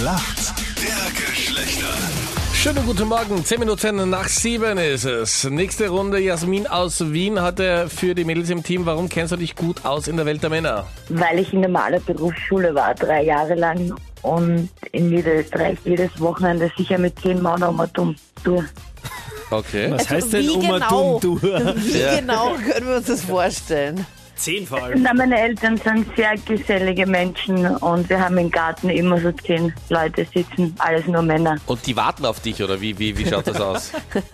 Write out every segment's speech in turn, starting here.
Schlacht der Geschlechter. Schönen guten Morgen, 10 Minuten nach 7 ist es. Nächste Runde, Jasmin aus Wien hatte für die Mädels im Team. Warum kennst du dich gut aus in der Welt der Männer? weil ich in der Malerberufsschule war, drei Jahre lang und in Niederösterreich jedes Wochenende sicher mit zehn Mann um und um durch. Okay. Was heißt denn Wie Oma genau? Dumm, du? Wie genau können wir uns das vorstellen? Zehn vor allem. Na, meine Eltern sind sehr gesellige Menschen und wir haben im Garten immer so zehn Leute sitzen, alles nur Männer. Und die warten auf dich, oder wie, wie, wie schaut das aus?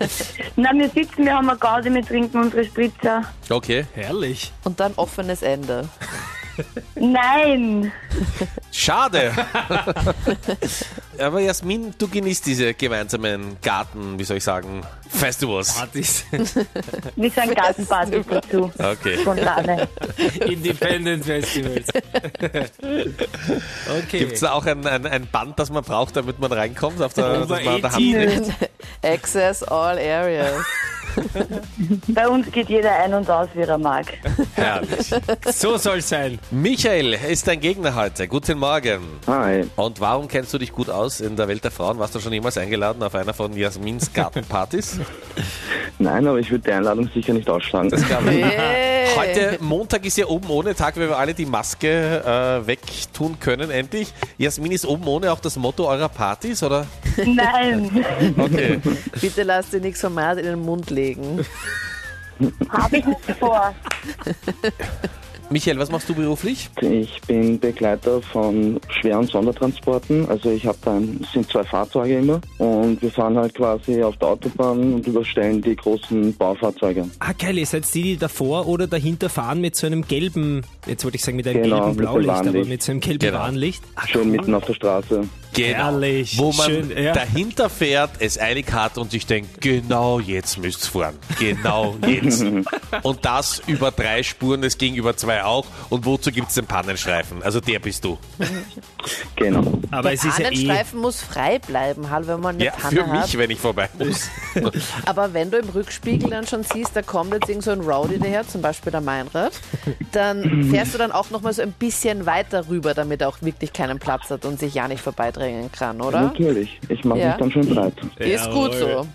Na, wir sitzen, wir haben eine Gaude, wir trinken unsere Spritzer. Okay. Herrlich. Und dann offenes Ende. Nein! Schade. Aber Jasmin, du genießt diese gemeinsamen Garten, wie soll ich sagen, Festivals. Partys. Wir sind Gartenpartys dazu. Okay. Spontane. Independent Festivals. Okay. Gibt es da auch ein, ein, ein Band, das man braucht, damit man reinkommt? Auf der, Over man 18. Hand Access all areas. Bei uns geht jeder ein und aus, wie er mag. Herrlich. So soll's sein. Michael ist dein Gegner heute. Guten Morgen. Hi. Und warum kennst du dich gut aus in der Welt der Frauen? Warst du schon jemals eingeladen auf einer von Jasmins Gartenpartys? Nein, aber ich würde die Einladung sicher nicht ausschlagen. Das glaube ich. Hey. Heute Montag ist ja oben ohne Tag, weil wir alle die Maske äh, wegtun können, endlich. Jasmin ist oben ohne auch das Motto eurer Partys, oder? Nein, Okay. Bitte lass dir nichts Format in den Mund legen. habe ich nicht vor. Michael, was machst du beruflich? Ich bin Begleiter von schweren Sondertransporten. Also ich habe da ein, es sind zwei Fahrzeuge immer und wir fahren halt quasi auf der Autobahn und überstellen die großen Baufahrzeuge. Ah, geil, ihr seid die, die davor oder dahinter fahren mit so einem gelben, jetzt wollte ich sagen mit einem Genau, gelben Blaulicht, aber mit so einem gelben Genau. Warnlicht. Schön cool. mitten auf der Straße. Genau. Herrlich. Wo man Schön, ja. dahinter fährt, es eilig hat und sich denkt, genau jetzt müsst's fahren. Genau jetzt. und das über drei Spuren, es ging über zwei auch. Und wozu gibt's den Pannenstreifen? Also der bist du. Genau. Aber Der es ist ja eh... Pannenstreifen muss frei bleiben, halt, wenn man eine Ja, Panne für mich, hat. wenn ich vorbei muss. Aber wenn du im Rückspiegel dann schon siehst, da kommt jetzt irgend so ein Rowdy daher, zum Beispiel der Meinrad, dann fährst du dann auch nochmal so ein bisschen weiter rüber, damit er auch wirklich keinen Platz hat und sich ja nicht vorbeidrängen kann, oder? Natürlich. Ich mache Ja. mich dann schön breit. Ist gut so.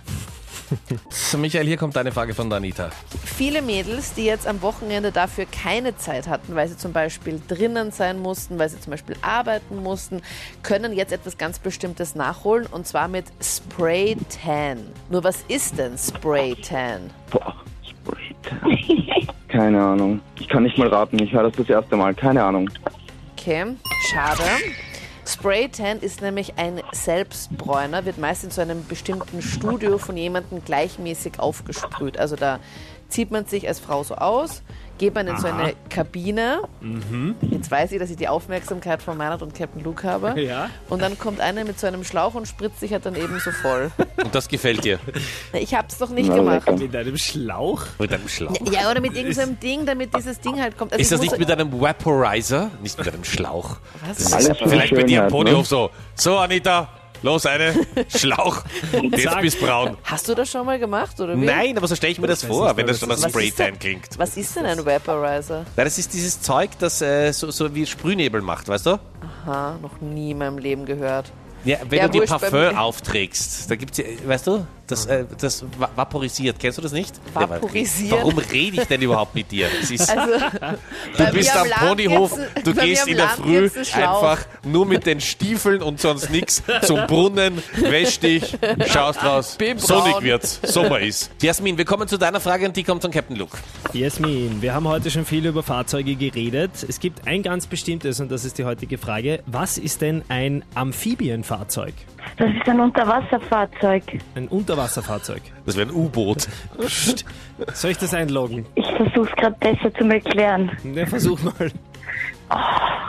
So, Michael, hier kommt eine Frage von der Anita. Viele Mädels, die jetzt am Wochenende dafür keine Zeit hatten, weil sie zum Beispiel drinnen sein mussten, weil sie zum Beispiel arbeiten mussten, können jetzt etwas ganz Bestimmtes nachholen und zwar mit Spray Tan. Nur was ist denn Spray Tan? Boah, Spray Keine Ahnung. Ich kann nicht mal raten. Ich höre das das erste Mal. Keine Ahnung. Okay, schade. Spray Tan ist nämlich ein Selbstbräuner, wird meist in so einem bestimmten Studio von jemandem gleichmäßig aufgesprüht. Also da zieht man sich als Frau so aus, geht man in so eine Kabine. Jetzt weiß ich, dass ich die Aufmerksamkeit von Meinert und Captain Luke habe. Ja. Und dann kommt einer mit so einem Schlauch und spritzt sich halt dann eben so voll. Und das gefällt dir. Ich hab's doch nicht Na, gemacht. Mit einem Schlauch? Mit einem Schlauch. Ja, oder mit irgendeinem Ding, damit dieses Ding halt kommt. Also Ist das nicht mit einem Vaporizer? Nicht mit einem Schlauch. Was? Alles für die Vielleicht bei dir am Ponyhof ne? so. So, Anita, los eine. Schlauch. Und jetzt bist braun. Hast du das schon mal gemacht, oder wie? Nein, aber so stelle ich mir das weiß vor, wenn das schon Spraytan denn- klingt. Was ist denn ein Vaporizer? Nein, das ist dieses Zeug, das äh, so, so wie Sprühnebel macht, weißt du? Aha, noch nie in meinem Leben gehört. Ja, wenn Ja, du dir Parfum aufträgst, da gibt's ja, weißt du, das, äh, das va- vaporisiert. Kennst du das nicht? Vaporisieren? warum rede ich denn überhaupt mit dir? Es ist, Also, du bist am Ponyhof, du gehst in der Früh einfach nur mit den Stiefeln und sonst nichts zum Brunnen, wäsch dich, schaust raus. Sonnig wird's, Sommer ist. Jasmin, wir kommen zu deiner Frage und die kommt von Captain Luke. Jasmin, wir haben heute schon viel über Fahrzeuge geredet. Es gibt ein ganz bestimmtes und das ist die heutige Frage. Was ist denn ein Amphibienfahrzeug? Das ist ein Unterwasserfahrzeug. Ein Unterwasserfahrzeug. Das wäre ein U-Boot. Psst. Soll ich das einloggen? Ich versuche es gerade besser zu erklären. Ne, versuch mal.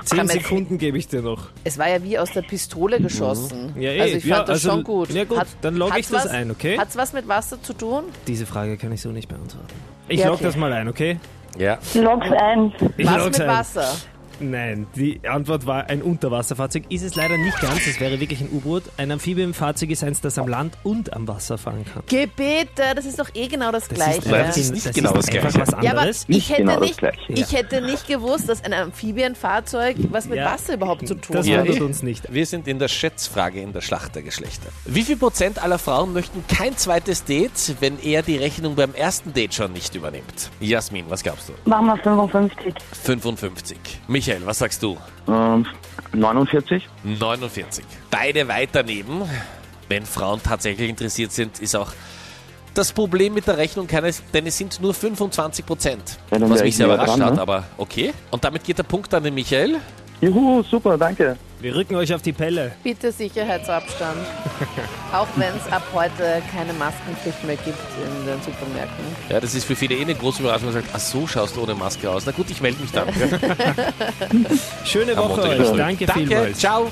Zehn Kann man- Sekunden gebe ich dir noch. Es war ja wie aus der Pistole geschossen. Ja, eh. also ich fand Ja, das also- schon gut. ja gut, dann logge ich hat's das ein, okay? Hat es was mit Wasser zu tun? Diese Frage kann ich so nicht beantworten. Ich Ja, log okay. das mal ein, okay? Ja. Log's ein. Ich was log's mit ein. Wasser? Nein, die Antwort war ein Unterwasserfahrzeug. Ist es leider nicht ganz, es wäre wirklich ein U-Boot. Ein Amphibienfahrzeug ist eins, das am Land und am Wasser fahren kann. Gebete, das ist doch eh genau das, Gleiche. Nein, das ist nicht genau das einfach Gleiche. was ja, aber ich hätte, genau das nicht, Gleiche. ich hätte nicht gewusst, dass ein Amphibienfahrzeug was mit Ja. Wasser überhaupt zu tun Das hat. wundert uns nicht. Wir sind in der Schätzfrage in der Schlacht der Geschlechter. Wie viel Prozent aller Frauen möchten kein zweites Date, wenn er die Rechnung beim ersten Date schon nicht übernimmt? Jasmin, was glaubst du? Machen wir 55. 55. Michael, was sagst du? Ähm, 49? 49. Beide weit daneben. Wenn Frauen tatsächlich interessiert sind, ist auch das Problem mit der Rechnung keines, denn es sind nur 25 Prozent. Ja, was mich ich sehr überrascht dran, hat, ne? aber okay. Und damit geht der Punkt an den Michael. Juhu, super, danke. Wir rücken euch auf die Pelle. Bitte Sicherheitsabstand. Auch wenn es ab heute keine Maskenpflicht mehr gibt in den Supermärkten. Ja, das ist für viele eh eine große Überraschung. Man sagt, ach so schaust du ohne Maske aus. Na gut, ich melde mich dann. Schöne Woche euch. Danke, Danke, vielmals. ciao.